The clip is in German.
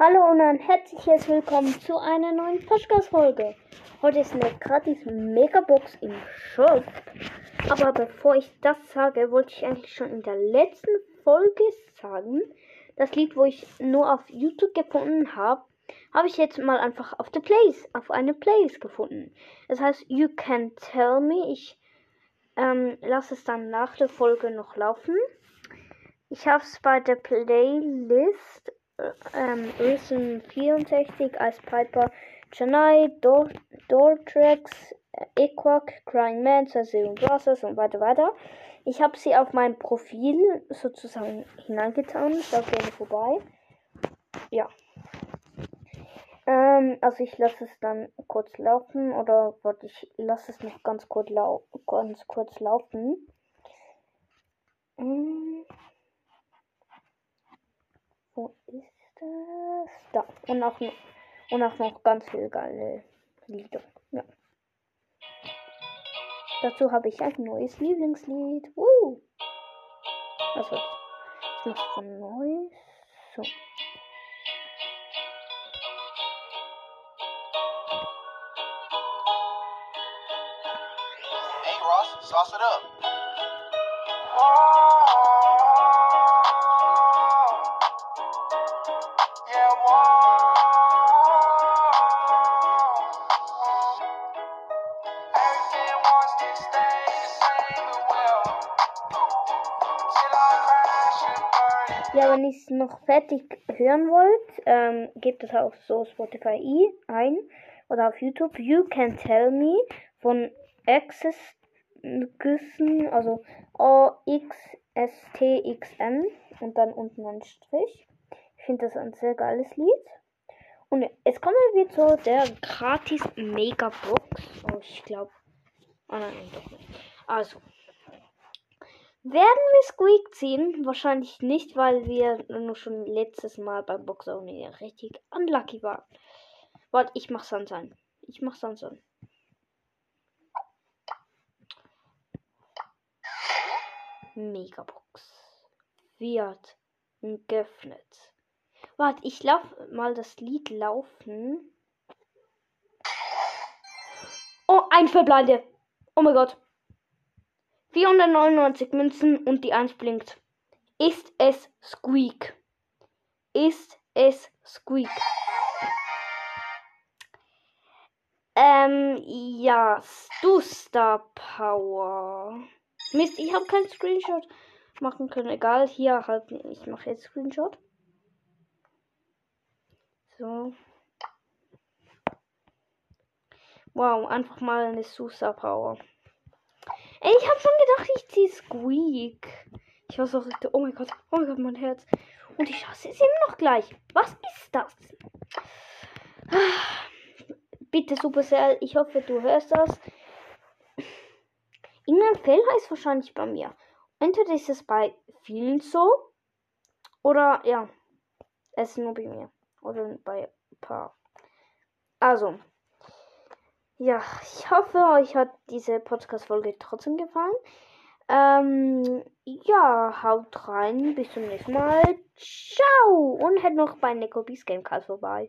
Hallo und ein herzliches Willkommen zu einer neuen Podcast-Folge. Heute ist eine gratis Megabox im Shop. Aber bevor ich das sage, wollte ich eigentlich schon in der letzten Folge sagen, das Lied, wo ich nur auf YouTube gefunden habe, habe ich jetzt mal einfach auf der Place, auf eine Playlist gefunden. Das heißt, You Can Tell Me. Ich ähm, lasse es dann nach der Folge noch laufen. Ich habe es bei der Playlist ähm, Risen 64 als Piper, Chennai, Dor Dortrex, Equak, Crying Man, Zero Brothers und weiter weiter. Ich habe sie auf mein Profil sozusagen hineingetan. Schaut gerne vorbei. Ja. Ähm, also ich lasse es dann kurz laufen oder warte, ich lasse es noch ganz kurz, lau ganz kurz laufen. Ähm. Wo ist das? Da. Und auch, und auch noch ganz viele geile Lieder. Ja. Dazu habe ich ein neues Lieblingslied. Uh. Was wird's? Ich mach's von neu. So. Hey Ross, sauce it up. Ja, wenn ihr es noch fertig hören wollt, ähm, gebt es auf so Spotify ein oder auf YouTube. You Can Tell Me von Access Güssen, also O-X-S-T-X-N und dann unten ein Strich. Ich finde das ein sehr geiles Lied. Und jetzt kommen wir zu der gratis Mega Box. Oh, ich glaube. Ah nein, doch nicht. Also. Werden wir Squeak ziehen? Wahrscheinlich nicht, weil wir nur schon letztes Mal beim Box Only richtig unlucky waren. Warte, ich mach Sunshine. Ich mach Sunshine. Megabox wird geöffnet. Warte, ich lauf mal das Lied laufen. Oh, ein Verbleide. Oh mein Gott. 499 Münzen und die 1 blinkt. Ist es Squeak? Ist es Squeak? Ähm, ja, du Star Power. Mist, ich habe keinen Screenshot machen können. Egal, hier halt, ich mache jetzt Screenshot. So. Wow, einfach mal eine Susa Power. Ich habe schon gedacht, ich ziehe Squeak. Ich war so richtig, oh mein Gott, oh mein Gott, mein Herz. Und die Chance ist immer noch gleich. Was ist das? Bitte, Supercell, ich hoffe, du hörst das. Irgendein Fehler ist wahrscheinlich bei mir. Entweder ist es bei vielen so. Oder ja, es ist nur bei mir. Oder bei ein paar. Also. Ja, ich hoffe, euch hat diese Podcast-Folge trotzdem gefallen. Ähm, ja, haut rein. Bis zum nächsten Mal. Ciao. Und hört noch bei Necobis Gamecast vorbei.